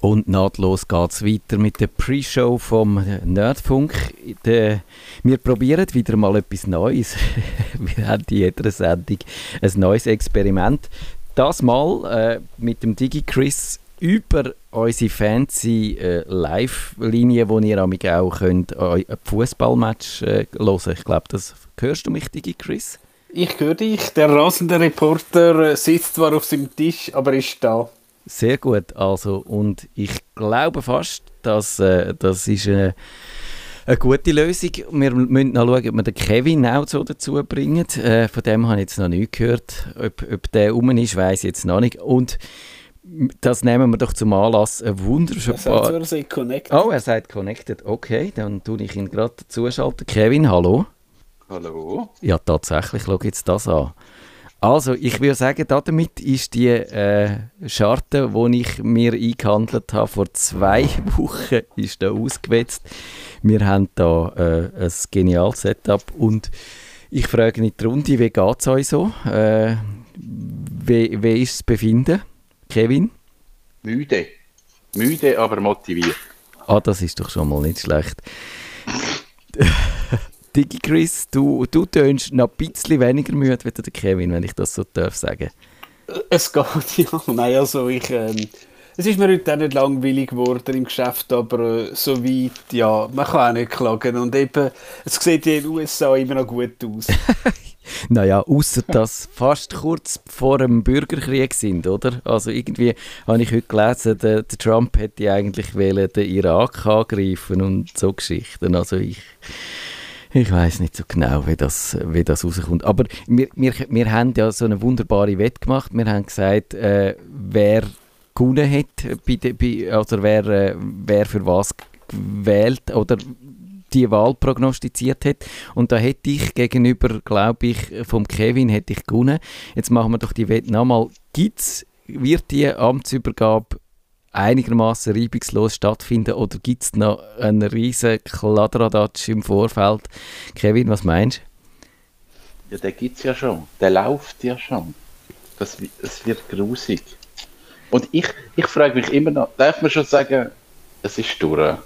Und nahtlos geht es weiter mit der Pre-Show vom Nerdfunk. De, wir probieren wieder mal etwas Neues. wir haben in jeder Sendung ein neues Experiment. Das mal äh, mit dem DigiChris über unsere fancy äh, Live-Linie, wo ihr auch könnt, ein Fußballmatch äh, hören. Ich glaube, das hörst du mich, DigiChris? Ich höre dich. Der rasende Reporter äh, sitzt zwar auf seinem Tisch, aber ist da. Sehr gut, also und ich glaube fast, dass äh, das ist eine, eine gute Lösung. Wir müssen noch schauen, ob wir den Kevin auch so dazu bringen. Äh, von dem habe ich jetzt noch nicht gehört. Ob, ob der rum ist, weiß ich jetzt noch nicht. Und das nehmen wir doch zum Anlass. Ein wunderschöner. Er sagt, connected. Oh, er sagt connected. Okay, dann tue ich ihn gerade zuschalten. Kevin, hallo. Hallo. Ja, tatsächlich. Schau jetzt das an. Also, ich würde sagen, damit ist die äh, Scharte, die ich mir eingehandelt habe, vor zwei Wochen ist da ausgewetzt. Wir haben da äh, ein geniales Setup und ich frage nicht die Runde, wie geht es euch so? Äh, wie, wie ist das Befinden, Kevin? Müde. Müde, aber motiviert. Ah, das ist doch schon mal nicht schlecht. Digi Chris, du, du tönst noch ein bisschen weniger müde wie der Kevin, wenn ich das so darf sagen. Es geht, ja. Nein, also ich... Ähm, es ist mir heute auch nicht langweilig geworden im Geschäft, aber äh, so weit, ja, man kann auch nicht klagen. Und eben, es sieht in den USA immer noch gut aus. naja, außer dass fast kurz vor dem Bürgerkrieg sind, oder? Also irgendwie habe ich heute gelesen, der, der Trump hätte eigentlich wollen, den Irak angreifen und so Geschichten. Also ich ich weiß nicht so genau, wie das, wie das rauskommt. Aber wir, wir, wir haben ja so eine wunderbare Wette gemacht. Wir haben gesagt, äh, wer gewonnen hat, bei, bei, also wer, äh, wer für was gewählt oder die Wahl prognostiziert hat. Und da hätte ich gegenüber, glaube ich, vom Kevin hätte ich gewonnen. Jetzt machen wir doch die Wette nochmal. Gibt's, wird die Amtsübergabe einigermaßen reibungslos stattfinden oder gibt es noch einen riesen Kladderadatsch im Vorfeld? Kevin, was meinst du? Ja, den gibt es ja schon. Der läuft ja schon. Das, das wird grusig. Und ich, ich frage mich immer noch, darf man schon sagen, es ist durch?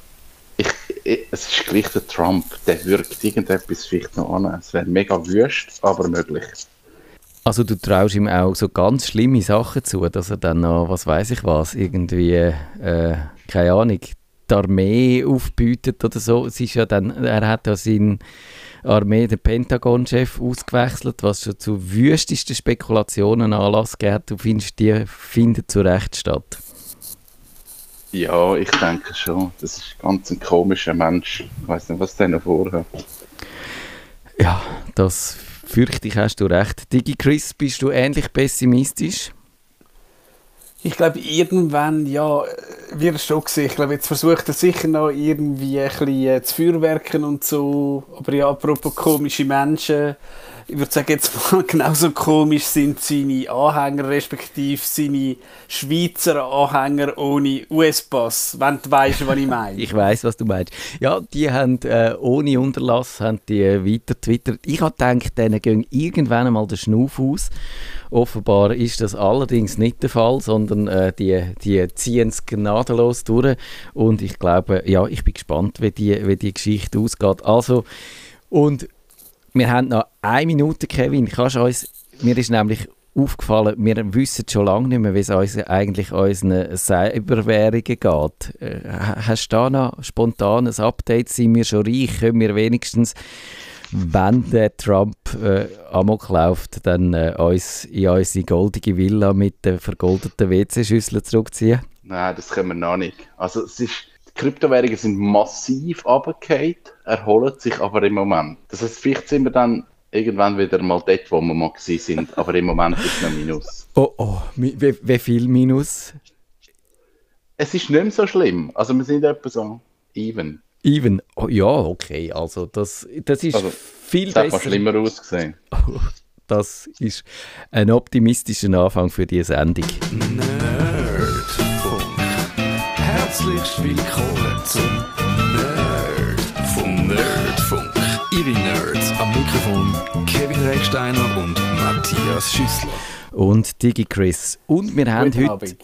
Ich, ich, es ist gleich der Trump, der wirkt irgendetwas vielleicht noch an. Es wäre mega wüst, aber möglich. Also du traust ihm auch so ganz schlimme Sachen zu, dass er dann noch, was weiß ich was, irgendwie, äh, keine Ahnung, die Armee aufbietet oder so. Es ist ja dann, er hat ja seinen Armee, den Pentagon-Chef, ausgewechselt, was schon zu wüstesten Spekulationen Anlass gibt. Du findest, die finden zu Recht statt? Ja, ich denke schon. Das ist ganz ein komischer Mensch. Ich weiß nicht, was der noch vorhat. Ja, das fürchte ich, hast du recht. Digi Chris, bist du ähnlich pessimistisch? Ich glaube, irgendwann, ja, wird es schon gesehen. Ich glaube, jetzt versucht er sicher noch irgendwie ein bisschen äh, zu feuerwerken und so. Aber ja, apropos komische Menschen, ich würde sagen, jetzt mal genauso komisch sind seine Anhänger, respektive seine Schweizer Anhänger ohne US-Pass, wenn du weißt, was ich meine. ich weiß, was du meinst. Ja, die haben äh, ohne Unterlass haben die, äh, weiter twittert. Ich habe gedacht, denen gehen irgendwann einmal der Schnuff aus. Offenbar ist das allerdings nicht der Fall, sondern äh, die, die ziehen es gnadenlos durch. Und ich glaube, ja, ich bin gespannt, wie die, wie die Geschichte ausgeht. Also, und wir haben noch eine Minute, Kevin. Kannst uns, mir ist nämlich aufgefallen, wir wissen schon lange nicht mehr, wie es eigentlich unseren Cyberwährungen geht. Äh, hast du da noch spontan ein Update? Sind wir schon reich? Können wir wenigstens, wenn der Trump äh, amok läuft, dann äh, uns in unsere goldige Villa mit den vergoldeten WC-Schüsseln zurückziehen? Nein, das können wir noch nicht. Also es ist Kryptowährungen sind massiv runtergefallen, erholen sich aber im Moment. Das heißt, vielleicht sind wir dann irgendwann wieder mal dort, wo wir mal sind, aber im Moment ist es noch Minus. Oh oh, wie, wie viel Minus? Es ist nicht mehr so schlimm. Also wir sind etwa so even. Even? Oh, ja, okay. Also das, das ist also, viel das besser. Das hat schlimmer ausgesehen. das ist ein optimistischer Anfang für diese Sendung. Herzlich willkommen zum Nerd vom Nerdfunk. Ihre Nerds am Mikrofon Kevin Recksteiner und Matthias Schüssler. Und Digi Chris. Und wir haben heute...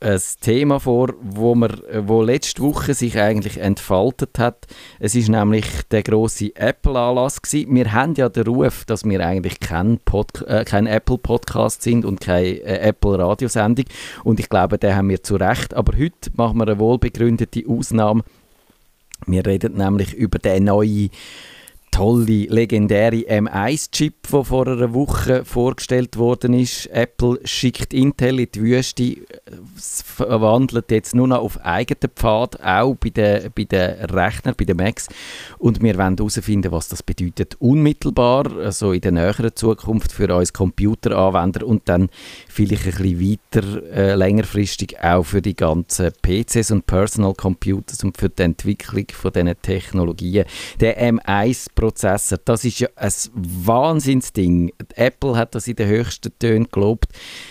ein Thema vor, wo, wir, wo letzte Woche sich eigentlich entfaltet hat. Es ist nämlich der große Apple-Anlass Wir haben ja den Ruf, dass wir eigentlich kein, äh, kein Apple-Podcast sind und keine äh, Apple-Radiosendung. Und ich glaube, da haben wir zu Recht. Aber heute machen wir eine wohlbegründete Ausnahme. Wir reden nämlich über den neuen tolle, legendäre M1-Chip, der vor einer Woche vorgestellt worden ist. Apple schickt Intel in die Wüste, verwandelt jetzt nur noch auf eigenen Pfad, auch bei den, bei den Rechnern, bei den Macs. Und wir wollen herausfinden, was das bedeutet unmittelbar, also in der näheren Zukunft für uns Computeranwender und dann vielleicht ein bisschen weiter, äh, längerfristig auch für die ganzen PCs und Personal Computers und für die Entwicklung von diesen Technologien. Der M1 Prozessor. Das ist ja ein Wahnsinnsding. Apple hat das in den höchsten Tönen gelobt.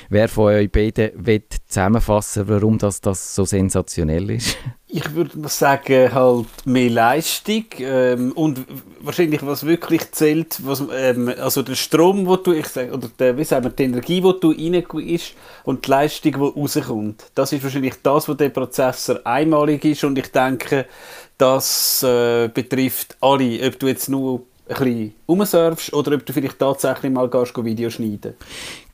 Wer von euch beiden will zusammenfassen, warum das, das so sensationell ist? Ich würde sagen, halt mehr Leistung ähm, und wahrscheinlich was wirklich zählt, was, ähm, also der Strom, wo du, ich sag, oder der, wie sagen wir, die Energie, die du rein ist und die Leistung, die rauskommt. Das ist wahrscheinlich das, was der Prozessor einmalig ist und ich denke, das äh, betrifft alle, ob du jetzt nur ein bisschen umsurfst oder ob du vielleicht tatsächlich mal gehst, Video schneiden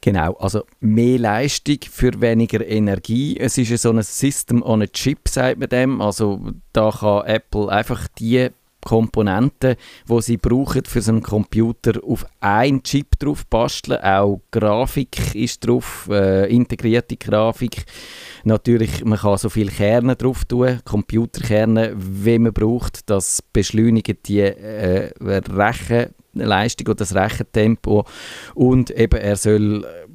Genau, also mehr Leistung für weniger Energie. Es ist so ein System on a Chip, sagt man dem. Also da kann Apple einfach die Komponenten, die sie brauchen für so einen Computer, auf einen Chip drauf basteln. Auch Grafik ist drauf, äh, integrierte Grafik. Natürlich, man kann so viele Kerne drauf tun, Computerkerne, wie man braucht. Das beschleunigt die äh, Rechenleistung oder das Rechentempo. Und eben, er soll äh,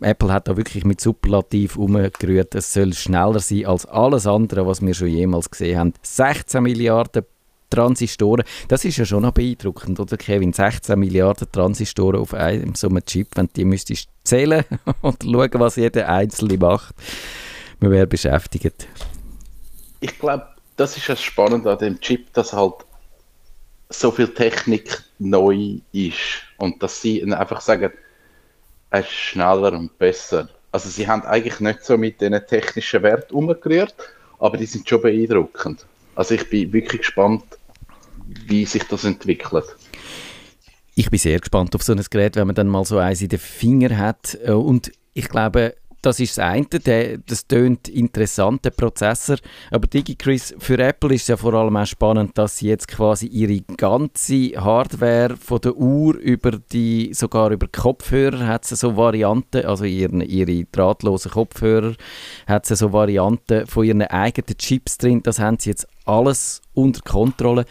Apple hat da wirklich mit Superlativ umgerührt, es soll schneller sein als alles andere, was wir schon jemals gesehen haben. 16 Milliarden Transistoren. Das ist ja schon noch beeindruckend, oder Kevin? 16 Milliarden Transistoren auf einem so einem Chip, wenn die müsstest zählen und schauen, was jeder Einzelne macht. Man wäre beschäftigt. Ich glaube, das ist das Spannende an dem Chip, dass halt so viel Technik neu ist und dass sie einfach sagen, es ist schneller und besser. Also sie haben eigentlich nicht so mit diesen technischen Werten umgerührt, aber die sind schon beeindruckend. Also ich bin wirklich gespannt, wie sich das entwickelt. Ich bin sehr gespannt auf so ein Gerät, wenn man dann mal so eins in den Finger hat. Äh, und ich glaube, das ist das eine, der, das tönt interessant, der Prozessor. Aber DigiChris, für Apple ist es ja vor allem auch spannend, dass sie jetzt quasi ihre ganze Hardware von der Uhr über die, sogar über Kopfhörer hat sie so Varianten, also ihren, ihre drahtlosen Kopfhörer hat sie so Varianten von ihren eigenen Chips drin. Das haben sie jetzt alles unter Kontrolle.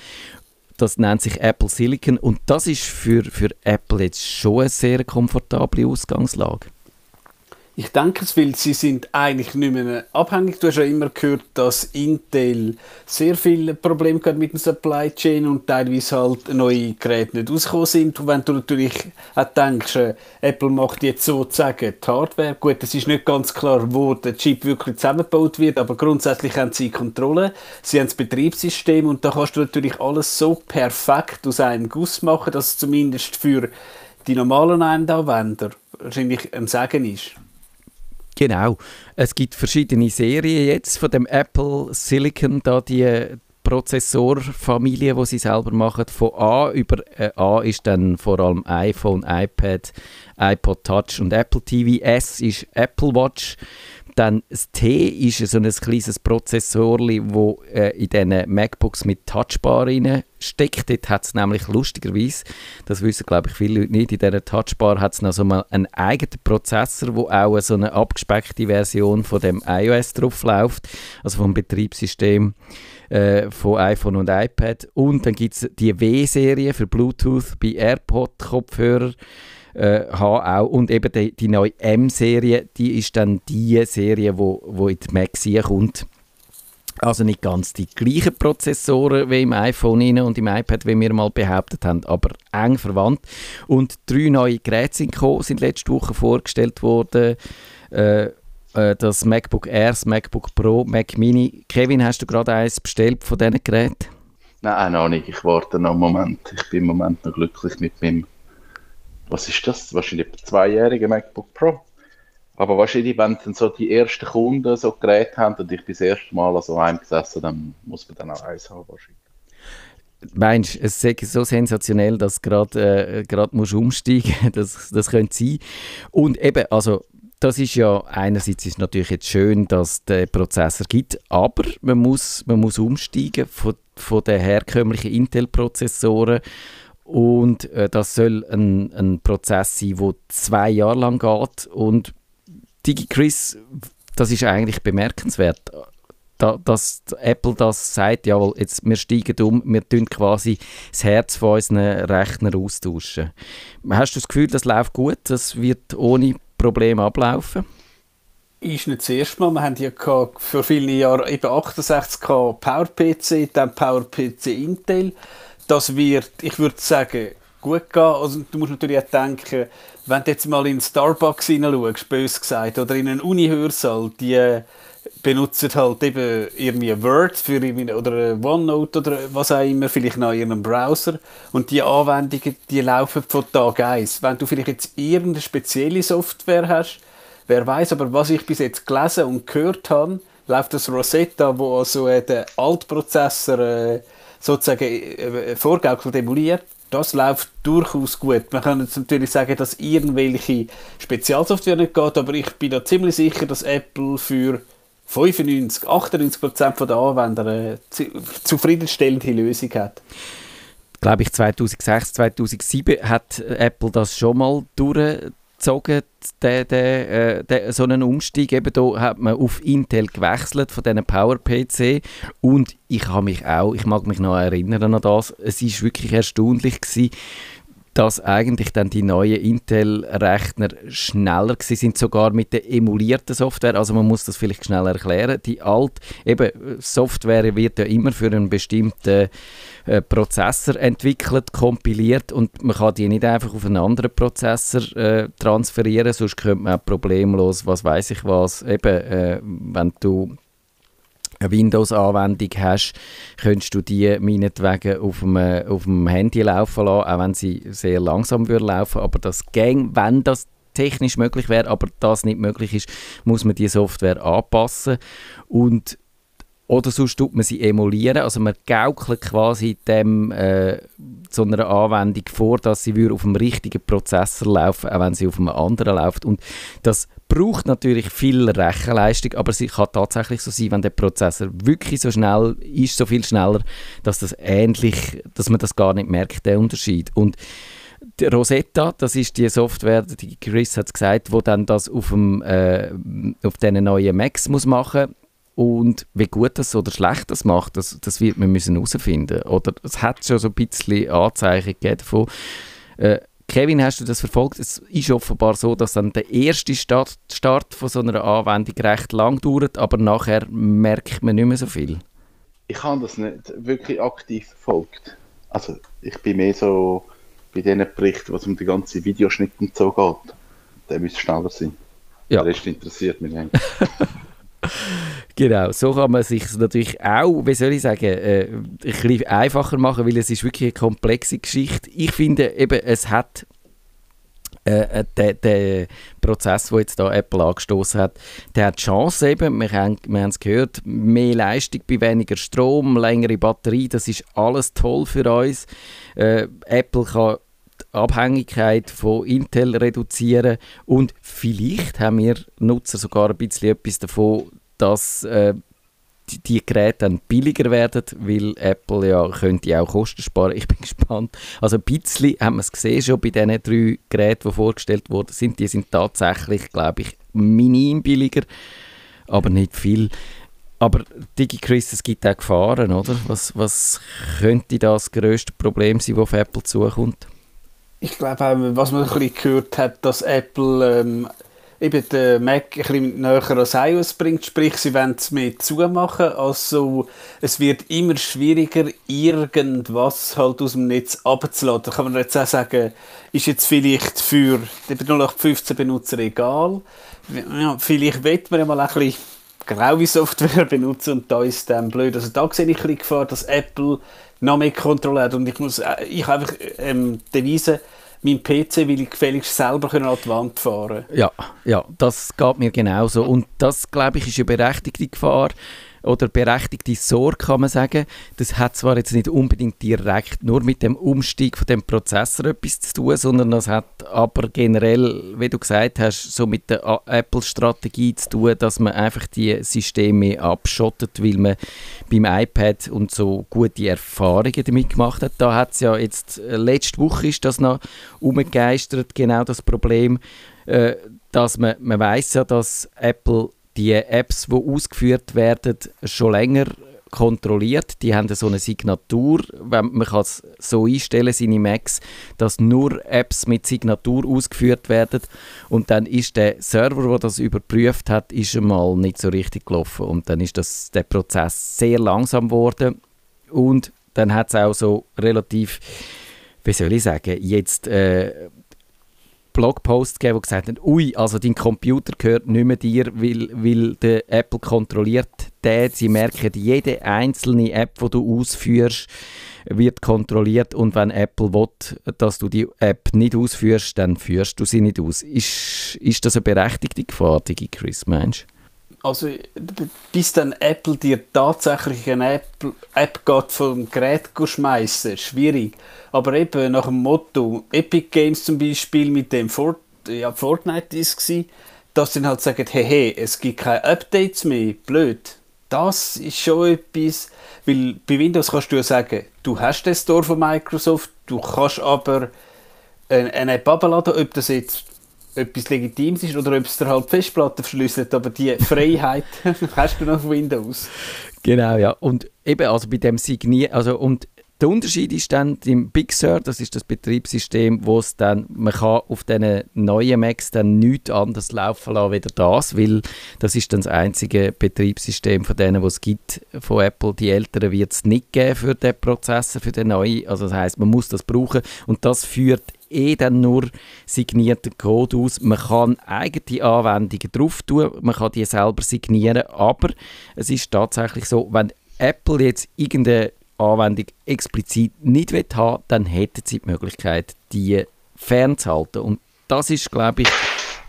Das nennt sich Apple Silicon und das ist für, für Apple jetzt schon eine sehr komfortable Ausgangslage. Ich denke es, weil sie sind eigentlich nicht mehr abhängig. Du hast ja immer gehört, dass Intel sehr viele Probleme hat mit dem Supply Chain und teilweise halt neue Geräte nicht rausgekommen sind. Und wenn du natürlich auch denkst, äh, Apple macht jetzt sozusagen die Hardware. Gut, es ist nicht ganz klar, wo der Chip wirklich zusammengebaut wird, aber grundsätzlich haben sie Kontrolle. Sie haben das Betriebssystem und da kannst du natürlich alles so perfekt aus einem Guss machen, dass es zumindest für die normalen Endanwender wahrscheinlich ein Segen ist. Genau. Es gibt verschiedene Serien jetzt von dem Apple Silicon, da die Prozessorfamilie, die sie selber machen, von A über äh, A ist dann vor allem iPhone, iPad, iPod Touch und Apple TV. S ist Apple Watch. Dann das T ist so ein kleines Prozessor, das äh, in diesen MacBooks mit Touchbar steckt. Dort hat es nämlich lustigerweise, das wissen glaube ich viele Leute nicht, in dieser Touchbar hat es noch so mal einen eigenen Prozessor, wo auch so eine abgespeckte Version von dem iOS drauf läuft, also vom Betriebssystem äh, von iPhone und iPad. Und dann gibt es die W-Serie für Bluetooth bei AirPod-Kopfhörern äh, haben auch. Und eben die, die neue M-Serie, die ist dann die Serie, wo, wo in die Mac kommt. Also nicht ganz die gleichen Prozessoren wie im iPhone und im iPad, wie wir mal behauptet haben, aber eng verwandt. Und drei neue Geräte sind, gekommen, sind letzte Woche vorgestellt worden. Äh, äh, das MacBook Air, das MacBook Pro, Mac Mini. Kevin, hast du gerade eins bestellt von diesen Geräten? Nein, noch nicht. Ich warte noch einen Moment. Ich bin im Moment noch glücklich mit meinem was ist das? Wahrscheinlich ein zweijähriger MacBook Pro. Aber wahrscheinlich, wenn dann so die ersten Kunden so Geräte haben und ich bin das erste Mal so einem gesessen, dann muss man dann auch eins haben wahrscheinlich. Meinst du, es ist so sensationell, dass du gerade äh, musst umsteigen musst? Das, das könnte sein. Und eben, also das ist ja, einerseits ist natürlich jetzt schön, dass den Prozessor gibt, aber man muss, man muss umsteigen von, von den herkömmlichen Intel-Prozessoren und äh, das soll ein, ein Prozess sein, der zwei Jahre lang geht und DigiChris, das ist eigentlich bemerkenswert, da, dass Apple das sagt, jawohl, jetzt, wir steigen um, wir tun quasi das Herz von unseren Rechnern austauschen. Hast du das Gefühl, das läuft gut, das wird ohne Probleme ablaufen? Ist nicht das erste Mal. Wir haben ja für viele Jahre eben 68K PowerPC, dann PowerPC Intel. Das wird, ich würde sagen, gut gehen. Also, du musst natürlich auch denken, wenn du jetzt mal in Starbucks hineinschaust, bös gesagt, oder in einen Uni-Hörsaal, die benutzen halt eben irgendwie Word für oder OneNote oder was auch immer, vielleicht noch in ihrem Browser. Und die Anwendungen, die laufen von Tag 1. Wenn du vielleicht jetzt irgendeine spezielle Software hast, wer weiß, aber was ich bis jetzt gelesen und gehört habe, läuft das Rosetta, wo also äh, den Altprozessor äh, sozusagen äh, vorgaukelt emuliert. Das läuft durchaus gut. Man kann jetzt natürlich sagen, dass irgendwelche Spezialsoftware nicht geht, aber ich bin da ziemlich sicher, dass Apple für 95, 98 Prozent der Anwender eine zufriedenstellende Lösung hat. Glaube ich 2006, 2007 hat Apple das schon mal durchgezogen, den, den, äh, den, so einen Umstieg. Eben da hat man auf Intel gewechselt von diesen PowerPC und ich habe mich auch, ich mag mich noch erinnern an das. Es ist wirklich erstaunlich gewesen, dass eigentlich dann die neuen Intel-Rechner schneller sind, sogar mit der emulierten Software. Also man muss das vielleicht schnell erklären. Die alte eben, Software wird ja immer für einen bestimmten äh, Prozessor entwickelt, kompiliert und man kann die nicht einfach auf einen anderen Prozessor äh, transferieren, sonst könnte man auch problemlos, was weiß ich was, eben, äh, wenn du eine Windows-Anwendung hast, könntest du die meinetwegen auf dem, auf dem Handy laufen lassen, auch wenn sie sehr langsam würde laufen. Aber das ging, wenn das technisch möglich wäre, aber das nicht möglich ist, muss man die Software anpassen. Und oder sonst tut man sie emulieren, also man gaukelt quasi dem, äh, so einer Anwendung vor, dass sie auf dem richtigen Prozessor laufen, auch wenn sie auf einem anderen läuft. Und das braucht natürlich viel Rechenleistung, aber es kann tatsächlich so sein, wenn der Prozessor wirklich so schnell ist, so viel schneller, dass das ähnlich, dass man das gar nicht merkt, der Unterschied. Und die Rosetta, das ist die Software, die Chris hat es gesagt, wo dann das auf dem äh, auf diesen neuen Macs muss machen und wie gut das oder schlecht das macht, das, das wird man müssen herausfinden. Oder es hat schon so ein bisschen Anzeichen gegeben davon. Äh, Kevin, hast du das verfolgt? Es ist offenbar so, dass dann der erste Start, Start von so einer Anwendung recht lang dauert, aber nachher merkt man nicht mehr so viel. Ich habe das nicht wirklich aktiv verfolgt. Also ich bin mehr so bei diesen Berichten, was um die ganze Videoschnitt und so geht. Der müsste schneller sein. Ja. Der Rest interessiert mich nicht. genau, so kann man sich natürlich auch, wie soll ich sagen, äh, ein bisschen einfacher machen, weil es ist wirklich eine komplexe Geschichte. Ich finde eben, es hat äh, äh der, der Prozess, den jetzt da Apple angestoßen hat, der hat die Chance eben, wir haben, wir haben es gehört, mehr Leistung bei weniger Strom, längere Batterie, das ist alles toll für uns. Äh, Apple kann die Abhängigkeit von Intel reduzieren und vielleicht haben wir Nutzer sogar ein bisschen etwas davon, dass äh, die, die, Geräte dann billiger werden, weil Apple ja könnte auch Kosten sparen. Ich bin gespannt. Also ein bisschen haben wir es gesehen schon bei diesen drei Geräten, die vorgestellt wurden, sind die sind tatsächlich, glaube ich, minim billiger, aber nicht viel. Aber DigiChris, es gibt auch Gefahren, oder? Was, was könnte das grösste Problem sein, das auf Apple zukommt? Ich glaube, was man ein bisschen gehört hat, dass Apple ähm, eben den Mac ein bisschen näher ans iOS bringt, sprich, sie wollen es mehr zumachen, also es wird immer schwieriger, irgendwas halt aus dem Netz abzuladen. Da kann man jetzt auch sagen, ist jetzt vielleicht für die 0815 Benutzer egal. Ja, vielleicht wird man ja mal ein bisschen graue Software benutzen und da ist dann blöd. Also da sehe ich ein Gefahr, dass Apple noch mehr Kontrolle hat und ich muss, äh, ich habe einfach ähm, Devise, mein PC will ich gefälligst selber an die Wand fahren Ja, ja, das geht mir genauso. Und das, glaube ich, ist eine berechtigte Gefahr oder berechtigte Sorge, kann man sagen. Das hat zwar jetzt nicht unbedingt direkt nur mit dem Umstieg von dem Prozessor etwas zu tun, sondern das hat aber generell, wie du gesagt hast, so mit der Apple-Strategie zu tun, dass man einfach die Systeme abschottet, weil man beim iPad und so gute Erfahrungen damit gemacht hat. Da hat es ja jetzt, äh, letzte Woche ist das noch umgegeistert, genau das Problem, äh, dass man, man weiß ja, dass Apple die Apps, die ausgeführt werden, schon länger kontrolliert. Die haben so eine Signatur. Man kann es so einstellen, seine Macs, dass nur Apps mit Signatur ausgeführt werden. Und dann ist der Server, der das überprüft hat, ist einmal nicht so richtig gelaufen. Und dann ist das, der Prozess sehr langsam geworden. Und dann hat es auch so relativ, wie soll ich sagen, jetzt äh, Blogposts gegeben, die gesagt haben, ui, also dein Computer gehört nicht mehr dir, weil, weil der Apple kontrolliert den. Sie merken, jede einzelne App, die du ausführst, wird kontrolliert und wenn Apple will, dass du die App nicht ausführst, dann führst du sie nicht aus. Ist, ist das eine berechtigte Gefahr, Digi Chris, meinst du? Also bis dann Apple dir tatsächlich eine App, App geht vom Gerät schmeißen, schwierig. Aber eben nach dem Motto, Epic Games zum Beispiel mit dem Fort, ja, Fortnite ist es, dass sie halt sagen, hey, hey, es gibt keine Updates mehr, blöd. Das ist schon etwas, weil bei Windows kannst du ja sagen, du hast den Store von Microsoft, du kannst aber eine App abladen, ob das jetzt etwas Legitimes ist oder ob es dir halt Festplatte verschlüsselt, aber die Freiheit hast du noch auf Windows. Genau, ja. Und eben, also bei dem Signieren, also und der Unterschied ist dann im Big Sur, das ist das Betriebssystem, wo es dann, man kann auf diesen neuen Macs dann nichts anderes laufen lassen, weder das, weil das ist dann das einzige Betriebssystem von denen, was es gibt von Apple. Die älteren wird es nicht geben für den Prozessor, für den neuen. Also das heißt, man muss das brauchen und das führt eh dann nur signierten Code aus. Man kann eigene Anwendungen drauf tun, man kann die selber signieren, aber es ist tatsächlich so, wenn Apple jetzt irgendeine Anwendung explizit nicht haben dann hätten sie die Möglichkeit, die fernzuhalten. Und das ist, glaube ich,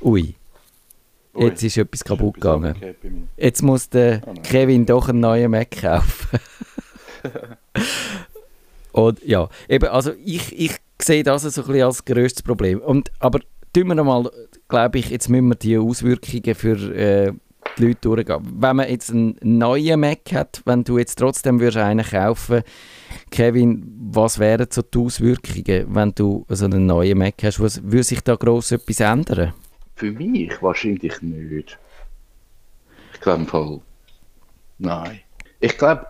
ui. Jetzt ist etwas kaputt gegangen. Jetzt muss der oh Kevin doch einen neuen Mac kaufen. Und ja, eben, also ich, ich sehe das so ein bisschen als grösstes Problem. Und, aber tun wir nochmal, glaube ich, jetzt müssen wir die Auswirkungen für äh, die Leute durchgehen. Wenn man jetzt einen neuen Mac hat, wenn du jetzt trotzdem würdest einen kaufen Kevin, was wären so die Auswirkungen, wenn du so einen neuen Mac hast? Was, würde sich da gross etwas ändern? Für mich wahrscheinlich nicht. Ich glaube voll. Nein. Ich glaube,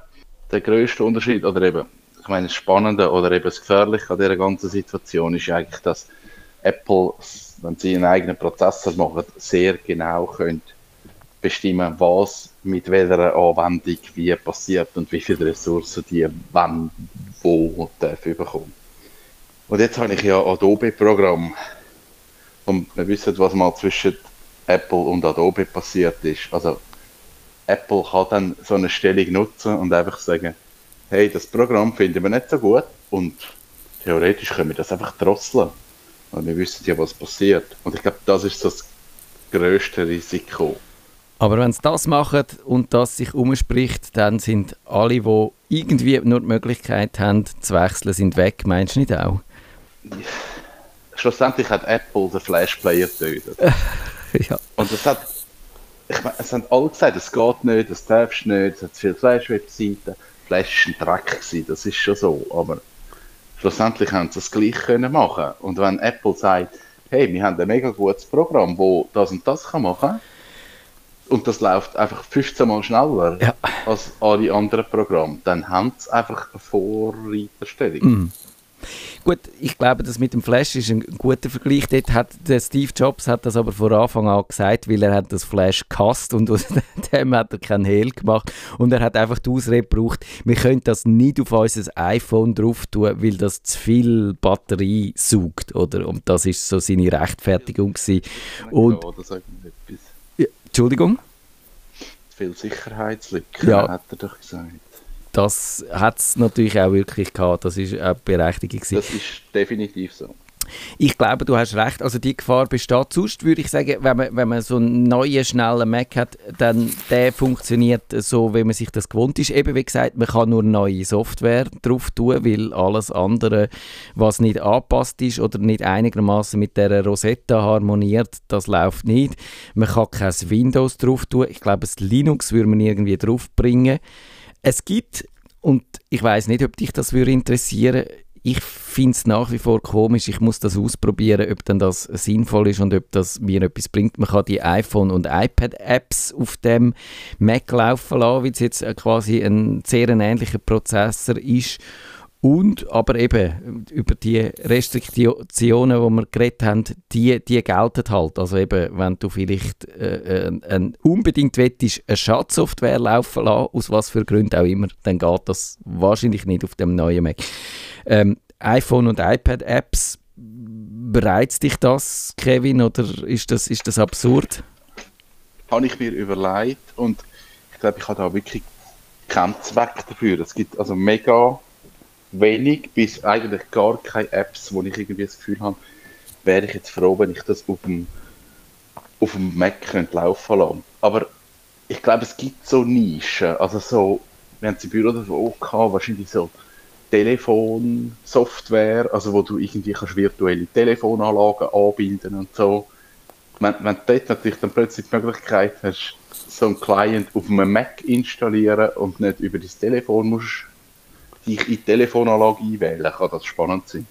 der größte Unterschied, oder eben ich meine, das Spannende oder eben das Gefährliche an dieser ganzen Situation ist eigentlich, dass Apple, wenn sie einen eigenen Prozessor machen, sehr genau können bestimmen, was mit welcher Anwendung wie passiert und wie viele Ressourcen die wann, wo dürfen bekommen. Und jetzt habe ich ja Adobe-Programm und wir wissen, was mal zwischen Apple und Adobe passiert ist. Also Apple kann dann so eine Stellung nutzen und einfach sagen, hey, das Programm finden wir nicht so gut und theoretisch können wir das einfach drosseln. Und wir wissen ja, was passiert. Und ich glaube, das ist das größte Risiko. Aber wenn sie das machen und das sich umspricht, dann sind alle, die irgendwie nur die Möglichkeit haben, zu wechseln, sind weg. Meinst du nicht auch? Schlussendlich hat Apple den Flash-Player getötet. ja. Und das hat, ich meine, es haben alle gesagt, es geht nicht, das darfst du nicht, es hat viele Flash-Webseiten. Flash war ein Dreck, gewesen, das ist schon so. Aber schlussendlich haben sie es gleich können machen. Und wenn Apple sagt, hey, wir haben ein mega gutes Programm, wo das und das kann machen und das läuft einfach 15 Mal schneller ja. als alle anderen Programme, dann haben sie einfach eine Vorreiterstellung. Mm. Gut, ich glaube, das mit dem Flash ist ein guter Vergleich. Dort hat der Steve Jobs hat das aber von Anfang an gesagt, weil er hat das Flash gehasst und aus dem hat er keinen Hehl gemacht und er hat einfach die Ausrede gebraucht, wir können das nicht auf unser iPhone drauf tun, weil das zu viel Batterie saugt, oder? Und das ist so seine Rechtfertigung gewesen. Und, ja, Entschuldigung? Viel Sicherheitslücken, ja. hat er doch gesagt das hat es natürlich auch wirklich gehabt. Das ist auch Berechtigung. Das ist definitiv so. Ich glaube, du hast recht. Also die Gefahr besteht. Sonst würde ich sagen, wenn man, wenn man so einen neuen, schnellen Mac hat, dann der funktioniert so, wie man sich das gewohnt ist. Eben wie gesagt, man kann nur neue Software drauf tun, weil alles andere, was nicht angepasst ist oder nicht einigermaßen mit der Rosetta harmoniert, das läuft nicht. Man kann kein Windows drauf tun. Ich glaube, das Linux würde man irgendwie drauf bringen. Es gibt und ich weiß nicht, ob dich das würde interessieren ich finde es nach wie vor komisch. Ich muss das ausprobieren, ob dann das sinnvoll ist und ob das mir etwas bringt. Man kann die iPhone- und iPad-Apps auf dem Mac laufen lassen, weil es jetzt quasi ein sehr ähnlicher Prozessor ist. Und aber eben über die Restriktionen, die wir geredet haben, die, die gelten halt. Also eben, wenn du vielleicht äh, äh, unbedingt wettest, eine Schadsoftware laufen lassen, aus was für Gründen auch immer, dann geht das wahrscheinlich nicht auf dem neuen Mac. Ähm, iPhone und iPad-Apps, bereizt dich das, Kevin, oder ist das, ist das absurd? Habe ich mir überlegt und ich glaube, ich habe da wirklich keinen Zweck dafür. Es gibt also mega wenig bis eigentlich gar keine Apps, wo ich irgendwie das Gefühl habe, wäre ich jetzt froh, wenn ich das auf dem, auf dem Mac könnte laufen lassen. Aber ich glaube, es gibt so Nischen, also so, wir haben es im Büro auch gehabt, wahrscheinlich so Telefonsoftware, also wo du irgendwie kannst virtuelle Telefonanlagen anbinden und so. Wenn, wenn du dort natürlich dann plötzlich die Möglichkeit hast, so einen Client auf einem Mac installieren und nicht über das Telefon musst dich in die Telefonanlage einwählen, kann das spannend sein.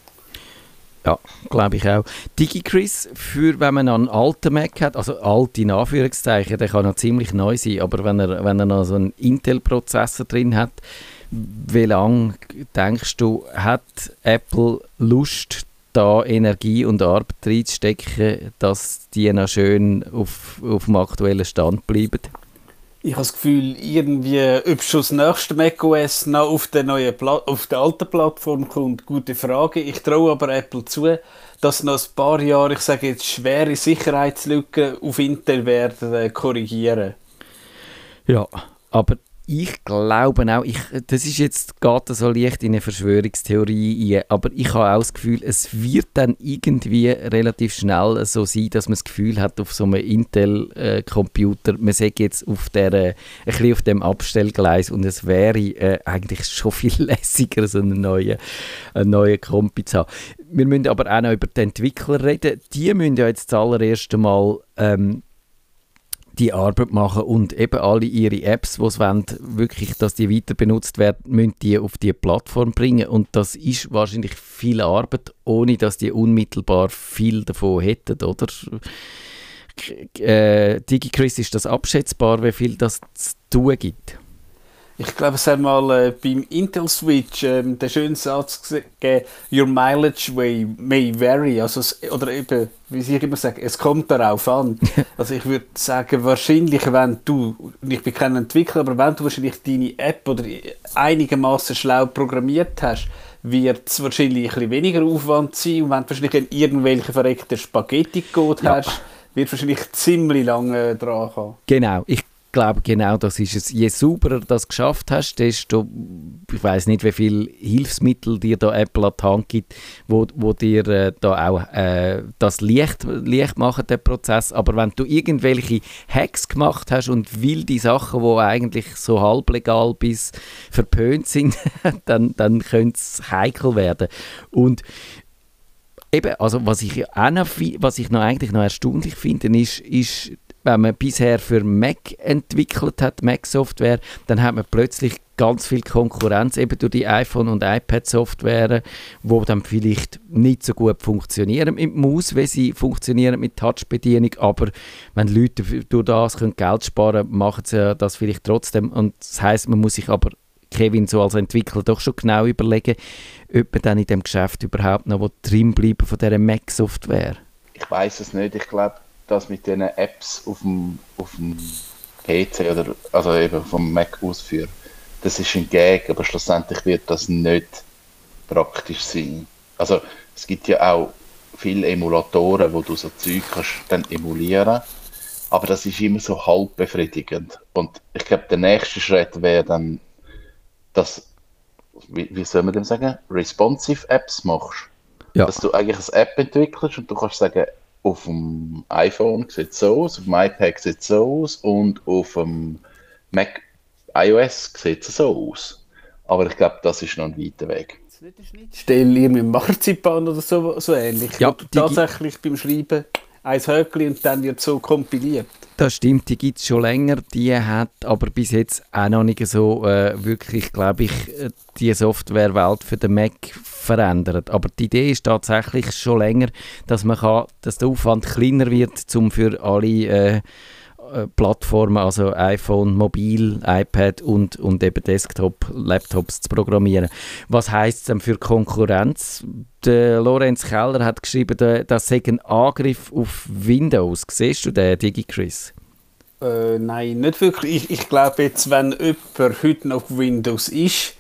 Ja, glaube ich auch. DigiChris, für wenn man einen alten Mac hat, also alt in Anführungszeichen, der kann noch ziemlich neu sein, aber wenn er, wenn er noch so einen Intel-Prozessor drin hat, wie lange denkst du, hat Apple Lust, da Energie und Arbeit reinzustecken, dass die noch schön auf, auf dem aktuellen Stand bleiben? Ich habe das Gefühl, irgendwie, ob schon das nächste macOS noch auf der, neuen Pla auf der alten Plattform kommt, gute Frage. Ich traue aber Apple zu, dass noch ein paar Jahre, ich sage jetzt, schwere Sicherheitslücken auf Intel werden äh, korrigieren. Ja, aber ich glaube auch, ich, das ist jetzt, geht so leicht in eine Verschwörungstheorie ein, aber ich habe auch das Gefühl, es wird dann irgendwie relativ schnell so sein, dass man das Gefühl hat, auf so einem Intel-Computer, man sagt jetzt auf der, äh, ein bisschen auf dem Abstellgleis und es wäre äh, eigentlich schon viel lässiger, so einen neuen, einen neuen Kompi zu haben. Wir müssen aber auch noch über die Entwickler reden. Die müssen ja jetzt das allererste Mal ähm, die Arbeit machen und eben alle ihre Apps, die sie wollen, wirklich, dass die weiter benutzt werden, müssen die auf die Plattform bringen und das ist wahrscheinlich viel Arbeit, ohne dass die unmittelbar viel davon hätten, oder? Äh, DigiChris, ist das abschätzbar, wie viel das zu tun gibt? Ich glaube, es hat mal äh, beim Intel Switch äh, den schönen Satz gegeben, Your mileage may, may vary. Also es, oder eben, wie ich immer sage, es kommt darauf an. also ich würde sagen, wahrscheinlich, wenn du, ich bin kein Entwickler, aber wenn du wahrscheinlich deine App oder einigermaßen schlau programmiert hast, wird es wahrscheinlich ein bisschen weniger Aufwand sein. Und wenn du wahrscheinlich irgendwelche verreckten Spaghetti-Code ja. hast, wird wahrscheinlich ziemlich lange dran haben. Genau. Ich glaube, genau das ist es. Je sauberer du das geschafft hast, desto, ich weiß nicht, wie viel Hilfsmittel dir da Apple an die Hand gibt, wo, wo dir äh, da auch äh, das leicht, leicht machen, den Prozess. Aber wenn du irgendwelche Hacks gemacht hast und wilde Sachen, die eigentlich so halblegal bis verpönt sind, dann, dann könnte es heikel werden. Und eben, also was ich auch noch, was ich noch eigentlich noch erstaunlich finde, ist, ist wenn man bisher für Mac entwickelt hat, Mac-Software, dann hat man plötzlich ganz viel Konkurrenz eben durch die iPhone- und iPad-Software, wo dann vielleicht nicht so gut funktionieren mit Maus, wie sie funktionieren mit Touch-Bedienung, aber wenn Leute durch das können Geld sparen können, machen sie das vielleicht trotzdem und das heißt, man muss sich aber Kevin so als Entwickler doch schon genau überlegen, ob man dann in dem Geschäft überhaupt noch drin bleiben von dieser Mac-Software. Ich weiß es nicht. Ich glaube, das mit den Apps auf dem, auf dem PC oder also eben vom Mac ausführen, das ist ein Gag, aber schlussendlich wird das nicht praktisch sein. Also es gibt ja auch viele Emulatoren, wo du so Zeug kannst dann emulieren, aber das ist immer so halb befriedigend. Und ich glaube, der nächste Schritt wäre dann, dass, wie, wie soll man dem sagen, responsive Apps machst. Ja. dass du eigentlich eine App entwickelst und du kannst sagen, auf dem iPhone sieht es so aus, auf dem iPad sieht es so aus und auf dem Mac iOS sieht es so aus. Aber ich glaube, das ist noch ein weiter Weg. Stell ihr mit Marzipan oder so, so ähnlich. Ja, tatsächlich beim Schreiben ein Höckli und dann wird so kompiliert. Das stimmt, die gibt es schon länger. Die hat aber bis jetzt auch noch nicht so äh, wirklich, glaube ich, äh, die Softwarewelt für den Mac verändert. Aber die Idee ist tatsächlich schon länger, dass man kann, dass der Aufwand kleiner wird, um für alle äh, äh, Plattformen, also iPhone, Mobil, iPad und, und eben Desktop, Laptops zu programmieren. Was heißt es denn für Konkurrenz? Der Lorenz Keller hat geschrieben, das sei ein Angriff auf Windows. Siehst du den, DigiChris? Äh, nein, nicht wirklich. Ich, ich glaube jetzt, wenn jemand heute noch Windows ist,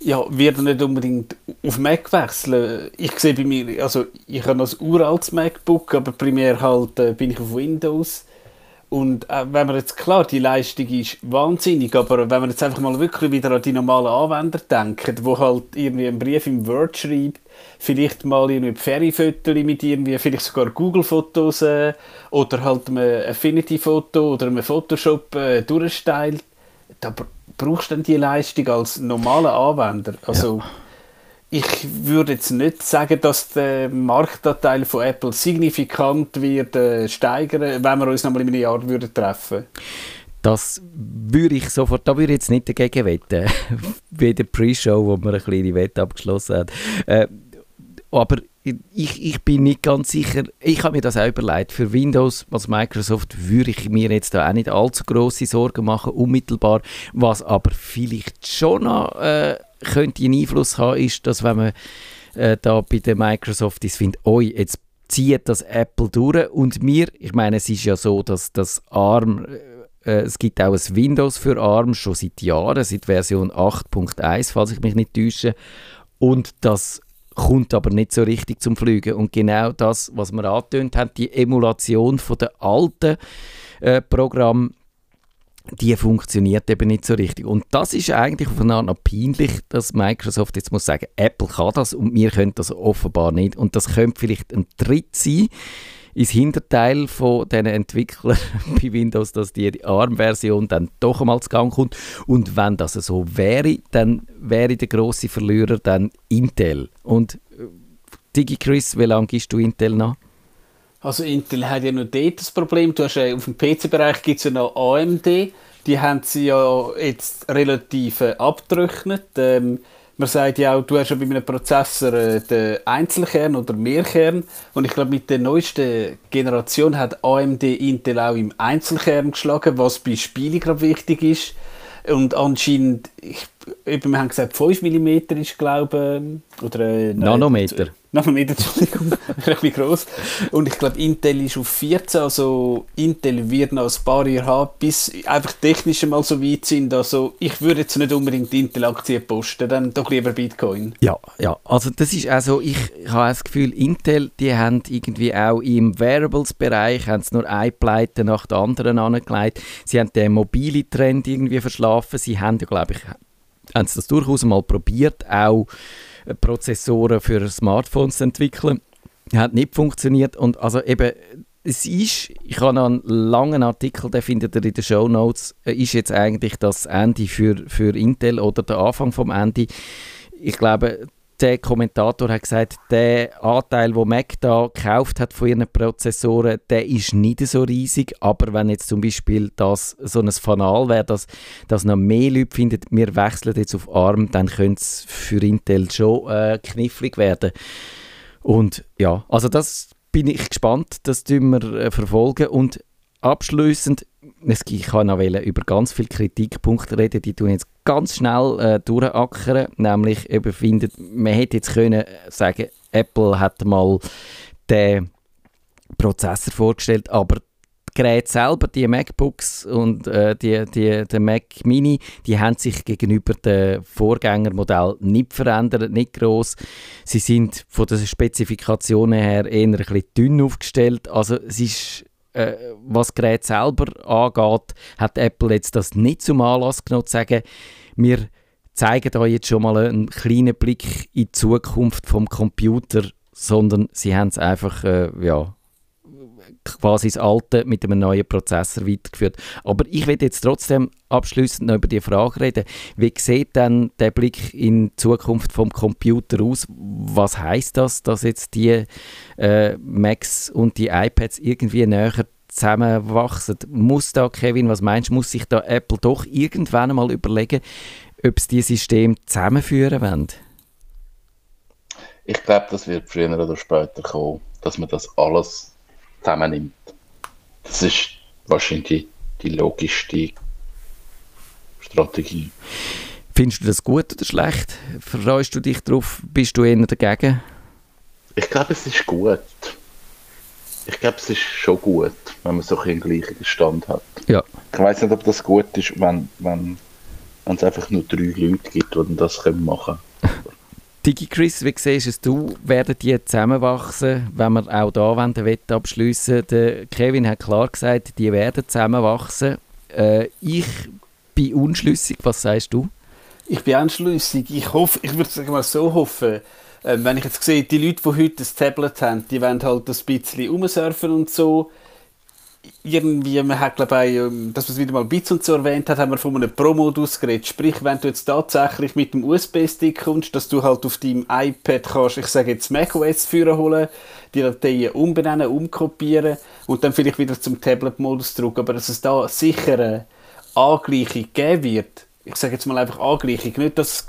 ja, wird er nicht unbedingt auf Mac wechseln. Ich sehe bei mir, also ich habe noch ein uraltes MacBook, aber primär halt äh, bin ich auf Windows. Und äh, wenn man jetzt, klar, die Leistung ist wahnsinnig, aber wenn man jetzt einfach mal wirklich wieder an die normalen Anwender denkt, wo halt irgendwie einen Brief im Word schreibt, vielleicht mal irgendwie Ferryfotos mit irgendwie, vielleicht sogar Google-Fotos äh, oder halt ein Affinity-Foto oder ein Photoshop äh, durchstylt, da br- brauchst du dann die Leistung als normaler Anwender. Also, ich würde jetzt nicht sagen, dass der Marktanteil von Apple signifikant wird äh, steigern, wenn wir uns noch mal in einem Jahr würden treffen. Das würde ich sofort, da würde ich jetzt nicht dagegen wetten, wie der Pre-Show, wo man eine kleine Wette abgeschlossen hat. Äh, aber ich, ich bin nicht ganz sicher, ich habe mir das auch überlegt, für Windows als Microsoft würde ich mir jetzt da auch nicht allzu große Sorgen machen, unmittelbar. Was aber vielleicht schon noch äh, könnte einen Einfluss haben, ist, dass wenn man äh, da bei der Microsoft ist, findet, oi, jetzt zieht das Apple durch und mir, ich meine, es ist ja so, dass das ARM äh, es gibt auch ein Windows für ARM schon seit Jahren, seit Version 8.1, falls ich mich nicht täusche. Und das kommt aber nicht so richtig zum Fliegen. Und genau das, was wir angetönt haben, die Emulation der alten äh, Programm, die funktioniert eben nicht so richtig. Und das ist eigentlich auf eine Art noch peinlich, dass Microsoft jetzt muss sagen, Apple kann das und wir können das offenbar nicht. Und das könnte vielleicht ein Tritt sein ins Hinterteil von diesen Entwicklern bei Windows, dass die ARM-Version dann doch einmal zu Gang kommt. Und wenn das so wäre, dann wäre der große Verlierer dann Intel. Und äh, DigiChris, wie lange gibst du Intel noch? Also Intel hat ja nur dort das Problem. Du hast ja, auf dem PC-Bereich gibt es ja noch AMD. Die haben sie ja jetzt relativ äh, abgetrocknet. Ähm, man sagt ja auch, du hast ja bei einem Prozessor äh, den Einzelkern oder Mehrkern. Und ich glaube, mit der neuesten Generation hat AMD Intel auch im Einzelkern geschlagen, was bei Spielen gerade wichtig ist. Und anscheinend, ich, wir haben gesagt, 5 mm ist, glaube ich, oder äh, Nanometer. Nanometer, Entschuldigung, das ist ein bisschen gross. Und ich glaube, Intel ist auf 14, also Intel wird noch ein paar Jahre haben, bis einfach technisch mal so weit sind. Also ich würde jetzt nicht unbedingt Intel-Aktien posten, dann doch lieber Bitcoin. Ja, ja, also das ist also, ich habe das Gefühl, Intel, die haben irgendwie auch im Wearables-Bereich haben sie nur eine Pleite nach der anderen angelegt. Sie haben den mobile Trend irgendwie verschlafen. Sie haben ja, glaube ich, haben sie das durchaus mal probiert, auch Prozessoren für Smartphones zu entwickeln. Hat nicht funktioniert und also eben es ist, ich habe einen langen Artikel, den findet ihr in den Show Notes, ist jetzt eigentlich das Ende für, für Intel oder der Anfang vom Ende. Ich glaube, der Kommentator hat gesagt, der Anteil, wo Mac da gekauft hat von ihren Prozessoren, der ist nicht so riesig, aber wenn jetzt zum Beispiel das so ein Fanal wäre, dass, dass noch mehr Leute finden, wir wechseln jetzt auf ARM, dann könnte es für Intel schon äh, knifflig werden. Und ja, also das bin ich gespannt, das tun wir äh, verfolgen. Und abschließend, ich kann noch über ganz viele Kritikpunkte reden, die tun jetzt ganz schnell äh, durchackern, nämlich eben findet, man hätte jetzt können sagen, Apple hat mal den Prozessor vorgestellt, aber die Geräte selber, die MacBooks und äh, die, die, der Mac Mini, die haben sich gegenüber dem Vorgängermodell nicht verändert, nicht groß. Sie sind von den Spezifikationen her eher ein bisschen dünn aufgestellt. Also es ist, äh, was Gerät selber angeht, hat Apple jetzt das nicht zum Anlass genommen, zu sagen, wir zeigen euch jetzt schon mal einen kleinen Blick in die Zukunft vom Computer sondern sie haben es einfach, äh, ja, quasi das Alte mit einem neuen Prozessor weitergeführt. Aber ich will jetzt trotzdem abschließend noch über die Frage reden. Wie sieht denn der Blick in die Zukunft vom Computer aus? Was heißt das, dass jetzt die äh, Macs und die iPads irgendwie näher zusammenwachsen? Muss da, Kevin, was meinst du, muss sich da Apple doch irgendwann mal überlegen, ob sie die Systeme zusammenführen wollen? Ich glaube, das wird früher oder später kommen, dass man das alles zusammennimmt. Das ist wahrscheinlich die logischste Strategie. Findest du das gut oder schlecht? Freust du dich darauf? Bist du eher dagegen? Ich glaube, es ist gut. Ich glaube, es ist schon gut, wenn man so einen gleichen Stand hat. Ja. Ich weiß nicht, ob das gut ist, wenn, wenn, wenn es einfach nur drei Leute gibt, die das machen können. DigiChris, wie siehst du, werden die zusammenwachsen, wenn wir auch da den Wett abschliessen Der Kevin hat klar gesagt, die werden zusammenwachsen. Äh, ich bin unschlüssig, was sagst du? Ich bin unschlüssig. Ich hoffe, ich würde mal so hoffen, äh, wenn ich jetzt sehe, die Leute, die heute ein Tablet haben, die wollen halt ein bisschen umsurfen und so irgendwie, man hat glaube ich, ähm, dass man es wieder mal ein bisschen so erwähnt hat, haben wir von einem Pro-Modus geredet. Sprich, wenn du jetzt tatsächlich mit dem USB-Stick kommst, dass du halt auf deinem iPad kannst, ich sage jetzt macOS führen holen, die Dateien umbenennen, umkopieren und dann vielleicht wieder zum Tablet-Modus zurück. Aber dass es da sicher eine Angleichung geben wird, ich sage jetzt mal einfach Angleichung, nicht, dass es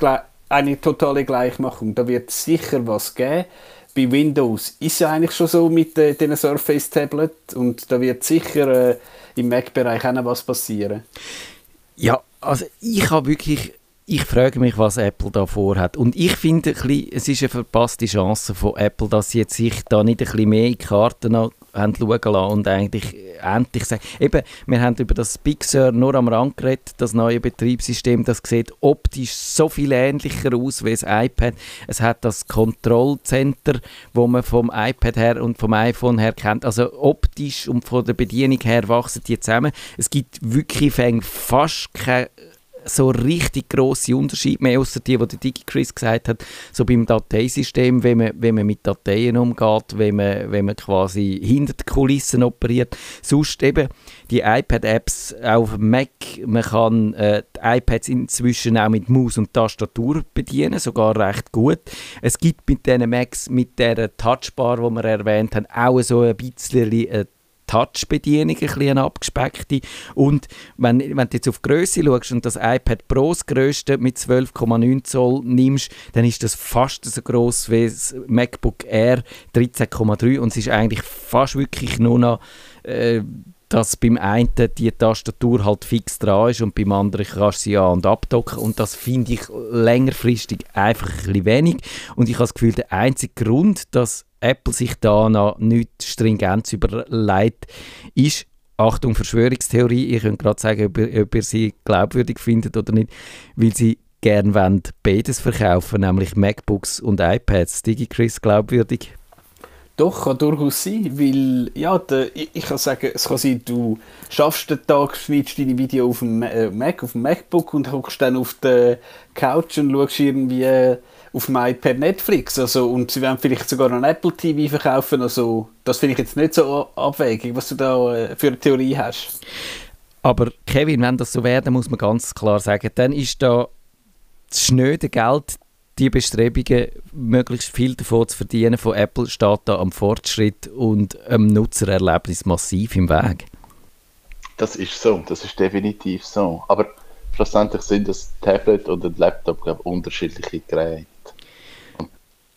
eine totale Gleichmachung, da wird sicher was geben bei Windows ist ja eigentlich schon so mit äh, den Surface Tablet und da wird sicher äh, im Mac-Bereich auch noch was passieren. Ja, also ich habe wirklich ich frage mich, was Apple da vorhat. Und ich finde, es ist eine verpasste Chance von Apple, dass sie jetzt sich da nicht ein bisschen mehr in Karten haben schauen lassen und eigentlich endlich sagen, eben, wir haben über das Big Sur nur am Rand geredet, das neue Betriebssystem, das sieht optisch so viel ähnlicher aus wie das iPad. Es hat das Kontrollcenter, wo man vom iPad her und vom iPhone her kennt. Also optisch und von der Bedienung her wachsen die zusammen. Es gibt wirklich fast keine so richtig grosse Unterschied mehr, außer die, die der DigiChris gesagt hat, so beim Dateisystem, wenn man, wenn man mit Dateien umgeht, wenn man, wenn man quasi hinter den Kulissen operiert. Sonst eben die iPad-Apps auf Mac, man kann äh, die iPads inzwischen auch mit Maus und Tastatur bedienen, sogar recht gut. Es gibt mit diesen Macs, mit der Touchbar, die wir erwähnt haben, auch so ein bisschen äh, Touch-Bedienung, ein bisschen abgespeckte. Und wenn, wenn du jetzt auf die Größe schaust und das iPad Pro, das grösste mit 12,9 Zoll nimmst, dann ist das fast so groß wie das MacBook Air 13,3 und es ist eigentlich fast wirklich nur noch äh, dass beim einen die Tastatur halt fix dran ist und beim anderen kannst du sie an- und abdocken. Und das finde ich längerfristig einfach ein bisschen wenig. Und ich habe das Gefühl, der einzige Grund, dass Apple sich da noch nicht stringent überlegt, ist, Achtung, Verschwörungstheorie, ich könnte gerade sagen, ob ihr, ob ihr sie glaubwürdig findet oder nicht, weil sie gerne wollen, beides verkaufen, nämlich MacBooks und iPads. Digi Chris, glaubwürdig? Doch, kann durchaus sein, weil, ja, der, ich, ich, kann sagen, es kann sein, du schaffst den Tag, schneidest deine Video auf dem äh, Mac, auf dem MacBook und hockst dann auf der Couch und schaust irgendwie auf dem iPad Netflix. Also, und sie werden vielleicht sogar ein Apple TV verkaufen. Also, das finde ich jetzt nicht so abwegig, was du da äh, für eine Theorie hast. Aber Kevin, wenn das so werden, muss man ganz klar sagen, dann ist da das schnöde Geld, die Bestrebungen, möglichst viel davon zu verdienen von Apple, steht da am Fortschritt und am Nutzererlebnis massiv im Weg. Das ist so, das ist definitiv so. Aber schlussendlich sind das Tablet und ein Laptop glaube unterschiedliche Geräte.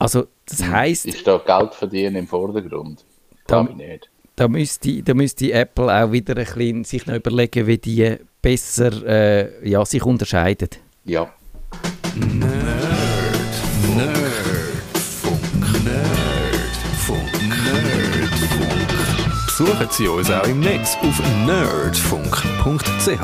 Also das heißt, ist da Geld verdienen im Vordergrund? Glaube ich nicht. Da müsste, da müsste Apple auch wieder ein bisschen sich noch überlegen, wie die besser äh, ja, sich unterscheiden. Ja. Nerd, Nerdfunk, Nerdfunk, Nerdfunk. Besuchen Sie uns auch im Netz auf nerdfunk.ch.